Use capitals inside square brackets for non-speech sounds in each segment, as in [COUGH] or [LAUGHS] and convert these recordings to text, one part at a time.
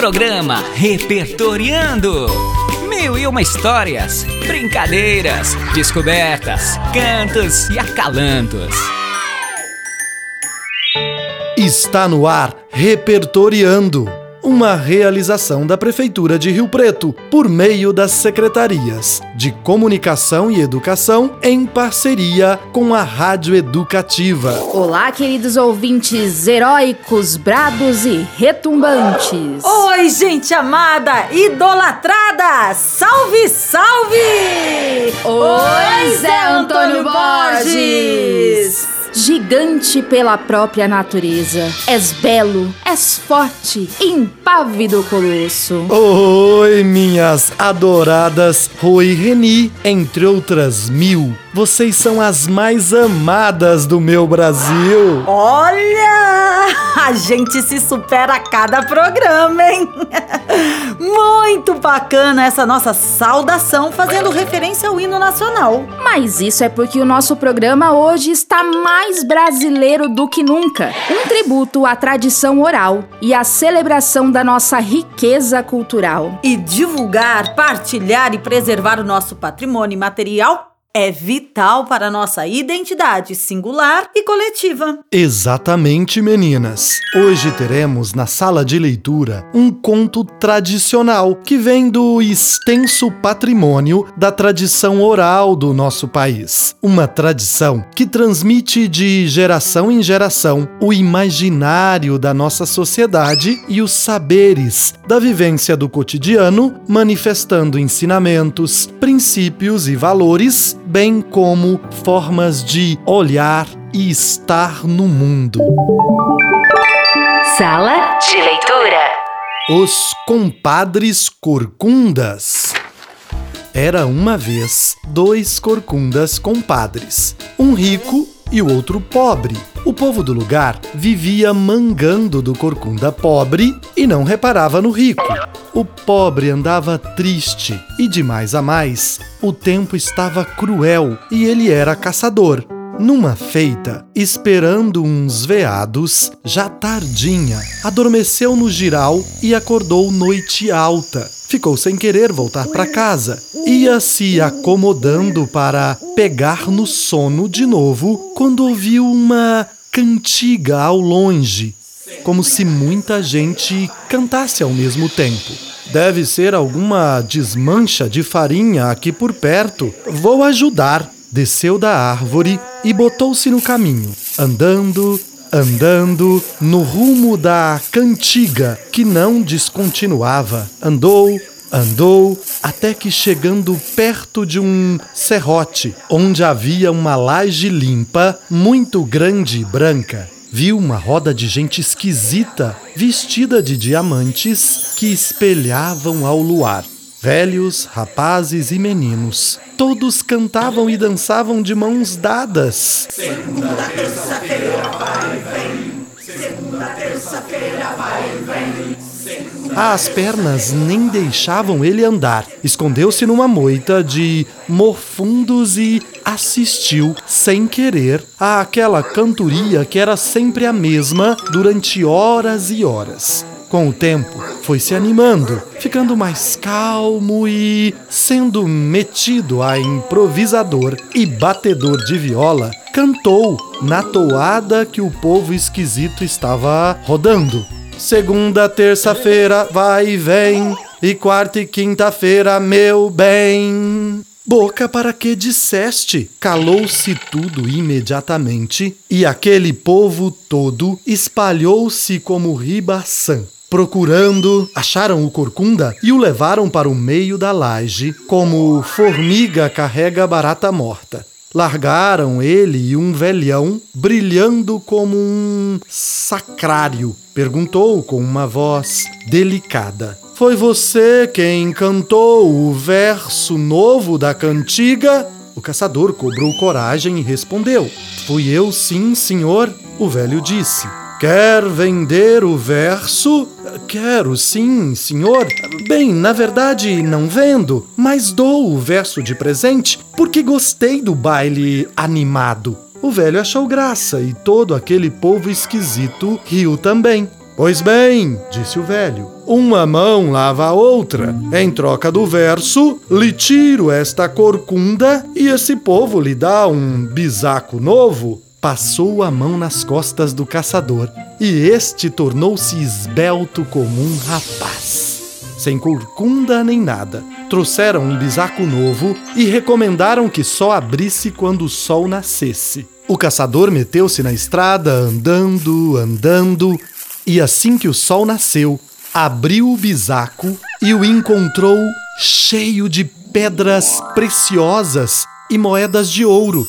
Programa Repertoriando. Mil e uma histórias, brincadeiras, descobertas, cantos e acalantos. Está no ar Repertoriando uma realização da Prefeitura de Rio Preto, por meio das secretarias de Comunicação e Educação, em parceria com a Rádio Educativa. Olá, queridos ouvintes heróicos, brados e retumbantes. Oi, gente amada, idolatrada! Salve, salve! Oi, Zé Antônio Borges! Gigante pela própria natureza. És belo, és forte, impávido colosso. Oi, minhas adoradas Rui Reni, entre outras mil. Vocês são as mais amadas do meu Brasil. Olha! A gente se supera a cada programa, hein? [LAUGHS] Muito bacana essa nossa saudação fazendo referência ao hino nacional. Mas isso é porque o nosso programa hoje está mais brasileiro do que nunca. Um tributo à tradição oral e à celebração da nossa riqueza cultural. E divulgar, partilhar e preservar o nosso patrimônio material é vital para nossa identidade singular e coletiva. Exatamente, meninas. Hoje teremos na sala de leitura um conto tradicional que vem do extenso patrimônio da tradição oral do nosso país. Uma tradição que transmite de geração em geração o imaginário da nossa sociedade e os saberes da vivência do cotidiano, manifestando ensinamentos, princípios e valores bem como formas de olhar e estar no mundo. Sala de leitura. Os compadres corcundas. Era uma vez dois corcundas compadres, um rico e o outro pobre. O povo do lugar vivia mangando do corcunda pobre e não reparava no rico. O pobre andava triste e de mais a mais, o tempo estava cruel e ele era caçador. Numa feita, esperando uns veados, já tardinha, adormeceu no giral e acordou noite alta. Ficou sem querer voltar para casa. Ia se acomodando para pegar no sono de novo quando ouviu uma cantiga ao longe, como se muita gente cantasse ao mesmo tempo. Deve ser alguma desmancha de farinha aqui por perto. Vou ajudar desceu da árvore e botou-se no caminho, andando, andando, no rumo da cantiga, que não descontinuava. Andou, andou, até que chegando perto de um serrote, onde havia uma laje limpa, muito grande e branca. Viu uma roda de gente esquisita, vestida de diamantes, que espelhavam ao luar. Velhos, rapazes e meninos, todos cantavam e dançavam de mãos dadas. Segunda, terça-feira, vai e vem. Segunda, terça-feira, vai e vem. As pernas nem deixavam ele andar. Escondeu-se numa moita de morfundos e assistiu, sem querer, àquela cantoria que era sempre a mesma durante horas e horas. Com o tempo, foi se animando, ficando mais calmo e sendo metido a improvisador e batedor de viola, cantou na toada que o povo esquisito estava rodando. Segunda, terça-feira, vai e vem, e quarta e quinta-feira, meu bem. Boca, para que disseste? Calou-se tudo imediatamente, e aquele povo todo espalhou-se como ribaçã. Procurando, acharam o corcunda e o levaram para o meio da laje, como formiga carrega barata morta. Largaram ele e um velhão, brilhando como um sacrário. Perguntou com uma voz delicada: Foi você quem cantou o verso novo da cantiga? O caçador cobrou coragem e respondeu: Fui eu, sim, senhor. O velho disse: Quer vender o verso? Quero, sim, senhor. Bem, na verdade, não vendo, mas dou o verso de presente porque gostei do baile animado. O velho achou graça e todo aquele povo esquisito riu também. Pois bem, disse o velho, uma mão lava a outra. Em troca do verso, lhe tiro esta corcunda e esse povo lhe dá um bisaco novo. Passou a mão nas costas do caçador e este tornou-se esbelto como um rapaz. Sem corcunda nem nada, trouxeram um bisaco novo e recomendaram que só abrisse quando o sol nascesse. O caçador meteu-se na estrada, andando, andando, e assim que o sol nasceu, abriu o bisaco e o encontrou cheio de pedras preciosas e moedas de ouro.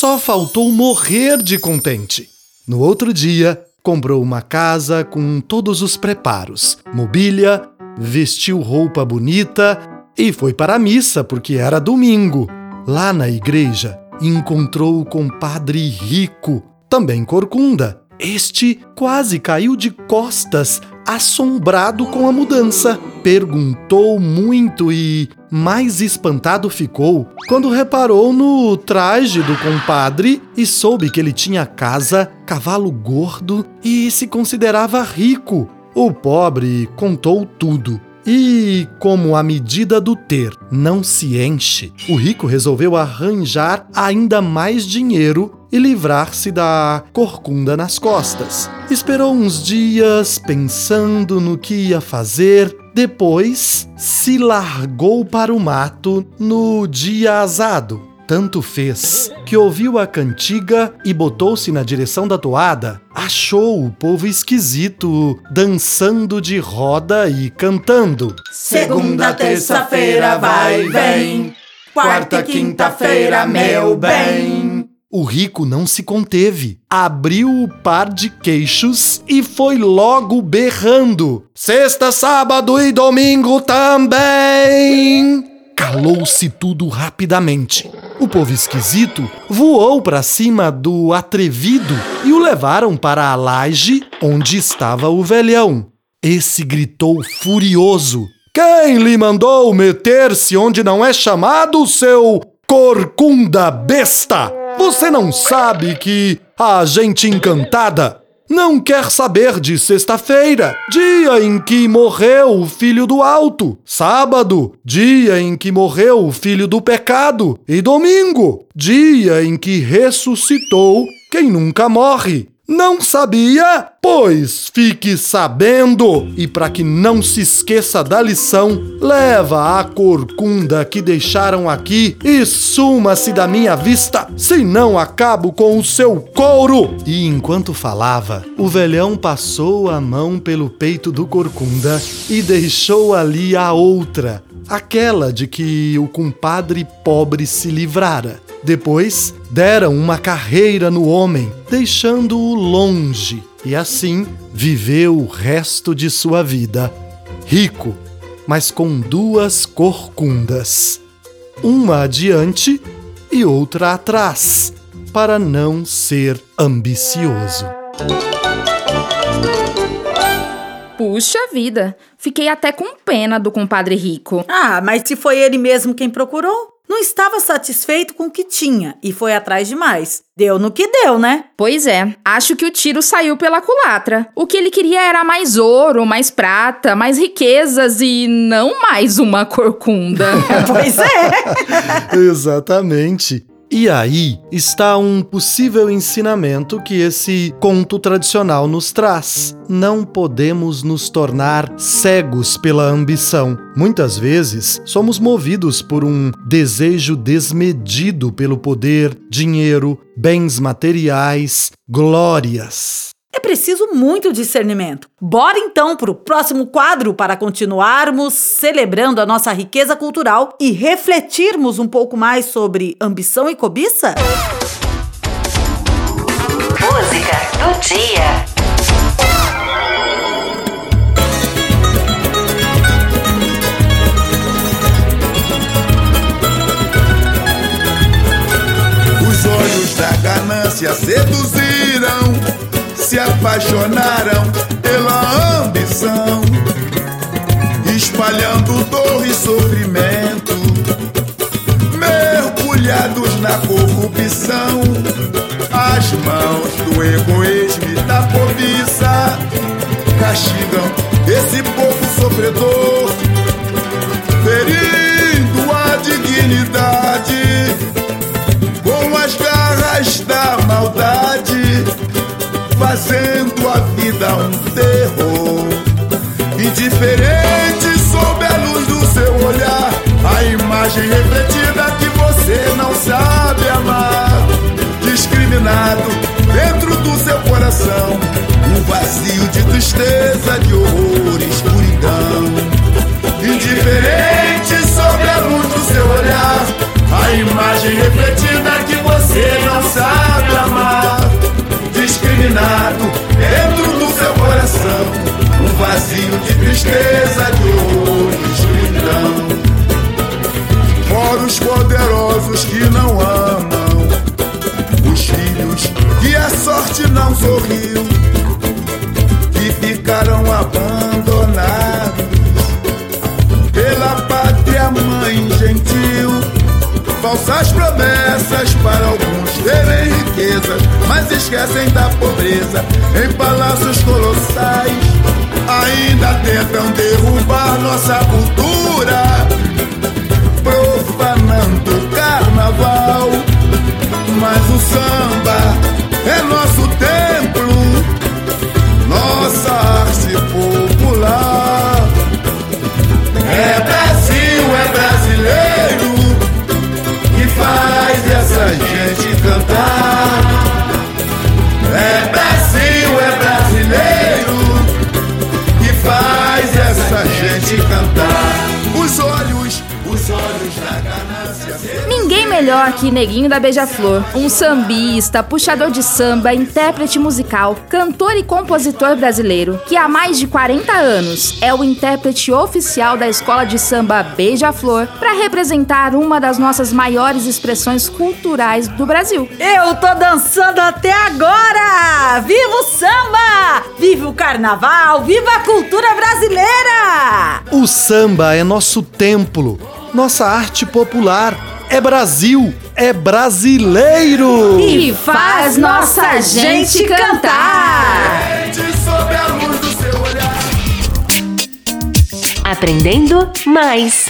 Só faltou morrer de contente. No outro dia, comprou uma casa com todos os preparos, mobília, vestiu roupa bonita e foi para a missa porque era domingo. Lá na igreja, encontrou o compadre rico, também corcunda. Este quase caiu de costas assombrado com a mudança. Perguntou muito e mais espantado ficou quando reparou no traje do compadre e soube que ele tinha casa, cavalo gordo e se considerava rico. O pobre contou tudo. E, como a medida do ter não se enche, o rico resolveu arranjar ainda mais dinheiro e livrar-se da corcunda nas costas. Esperou uns dias pensando no que ia fazer, depois se largou para o mato no dia azado. Tanto fez que ouviu a cantiga e botou-se na direção da toada. Achou o povo esquisito dançando de roda e cantando. Segunda, terça-feira, vai e vem. Quarta, quinta-feira, meu bem. O rico não se conteve, abriu o par de queixos e foi logo berrando: Sexta, sábado e domingo também! Calou-se tudo rapidamente. O povo esquisito voou para cima do atrevido e o levaram para a laje onde estava o velhão. Esse gritou furioso: Quem lhe mandou meter-se onde não é chamado, seu corcunda besta? Você não sabe que a gente encantada não quer saber de sexta-feira, dia em que morreu o filho do alto, sábado, dia em que morreu o filho do pecado, e domingo, dia em que ressuscitou quem nunca morre. Não sabia? Pois fique sabendo! E para que não se esqueça da lição, leva a corcunda que deixaram aqui e suma-se da minha vista, senão acabo com o seu couro! E enquanto falava, o velhão passou a mão pelo peito do corcunda e deixou ali a outra, aquela de que o compadre pobre se livrara. Depois, deram uma carreira no homem, deixando-o longe, e assim viveu o resto de sua vida, rico, mas com duas corcundas, uma adiante e outra atrás, para não ser ambicioso. Puxa vida, fiquei até com pena do compadre rico. Ah, mas se foi ele mesmo quem procurou? Não estava satisfeito com o que tinha e foi atrás de mais. Deu no que deu, né? Pois é, acho que o tiro saiu pela culatra. O que ele queria era mais ouro, mais prata, mais riquezas e não mais uma corcunda. [LAUGHS] pois é. [LAUGHS] Exatamente. E aí está um possível ensinamento que esse conto tradicional nos traz. Não podemos nos tornar cegos pela ambição. Muitas vezes somos movidos por um desejo desmedido pelo poder, dinheiro, bens materiais, glórias. É preciso muito discernimento. Bora então para o próximo quadro para continuarmos celebrando a nossa riqueza cultural e refletirmos um pouco mais sobre ambição e cobiça? Música do dia. Os olhos da ganância seduziram se apaixonaram pela ambição, espalhando dor e sofrimento, mergulhados na corrupção, as mãos do egoísmo e da cobiça castigam esse povo sofredor, ferindo a dignidade. Vira um terror. Indiferente sob a luz do seu olhar, a imagem refletida que você não sabe amar. Discriminado dentro do seu coração, um vazio de tristeza, de horror escuridão. Indiferente vazio de tristeza, de horror e escuridão. Fora os poderosos que não amam, os filhos que a sorte não sorriu, que ficaram abandonados pela pátria mãe gentil. Falsas promessas para alguns terem riquezas, mas esquecem da pobreza em palácios colossais. Ainda tentam derrubar nossa cultura, que Neguinho da Beija-Flor, um sambista, puxador de samba, intérprete musical, cantor e compositor brasileiro, que há mais de 40 anos é o intérprete oficial da escola de samba Beija-Flor para representar uma das nossas maiores expressões culturais do Brasil. Eu tô dançando até agora! Viva o samba! Viva o carnaval! Viva a cultura brasileira! O samba é nosso templo, nossa arte popular. É Brasil, é brasileiro! E faz nossa gente cantar! Gente sob a luz do seu olhar. Aprendendo mais.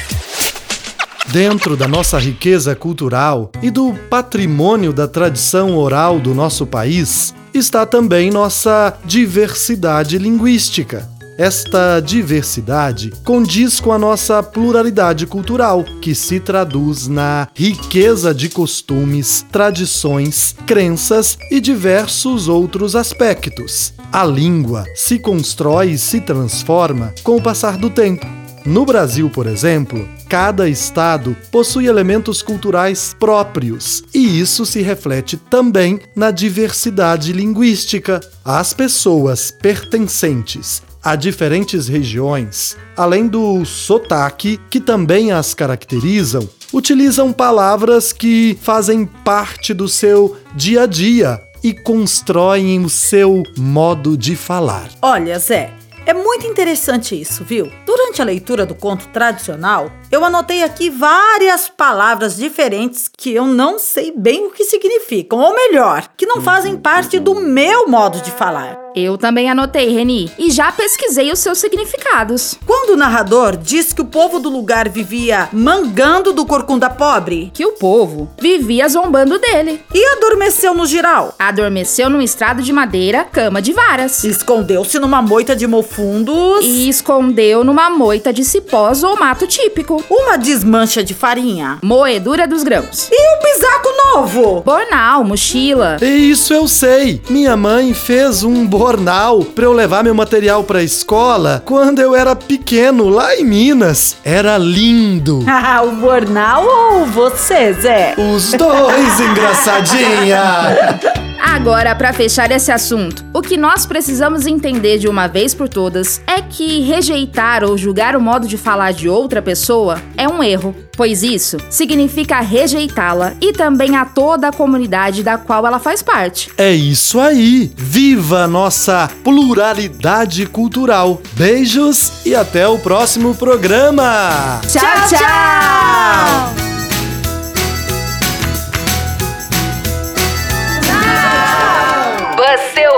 Dentro da nossa riqueza cultural e do patrimônio da tradição oral do nosso país está também nossa diversidade linguística. Esta diversidade condiz com a nossa pluralidade cultural, que se traduz na riqueza de costumes, tradições, crenças e diversos outros aspectos. A língua se constrói e se transforma com o passar do tempo. No Brasil, por exemplo, cada estado possui elementos culturais próprios, e isso se reflete também na diversidade linguística. As pessoas pertencentes a diferentes regiões, além do sotaque, que também as caracterizam, utilizam palavras que fazem parte do seu dia a dia e constroem o seu modo de falar. Olha, Zé, é muito interessante isso, viu? Durante a leitura do conto tradicional, eu anotei aqui várias palavras diferentes que eu não sei bem o que significam, ou melhor, que não fazem parte do meu modo de falar. Eu também anotei, Reni, e já pesquisei os seus significados. Quando o narrador diz que o povo do lugar vivia mangando do corcunda pobre Que o povo vivia zombando dele. e adormeceu no giral, Adormeceu num estrado de madeira, cama de varas. escondeu-se numa moita de mofundos, E escondeu numa moita de cipós ou mato típico. uma desmancha de farinha Moedura dos grãos. e um bisaco novo. Bornal, mochila. E isso eu sei. Minha mãe fez um bornal para eu levar meu material para a escola quando eu era pequeno lá em Minas. Era lindo. [LAUGHS] o Bornal ou você, Zé? Os dois, [LAUGHS] engraçadinha. Agora, para fechar esse assunto, o que nós precisamos entender de uma vez por todas é que rejeitar ou julgar o modo de falar de outra pessoa é um erro, pois isso significa rejeitá-la e também a toda a comunidade da qual ela faz parte. É isso aí. Viva a nossa pluralidade cultural. Beijos e até o próximo programa. Tchau, tchau! Você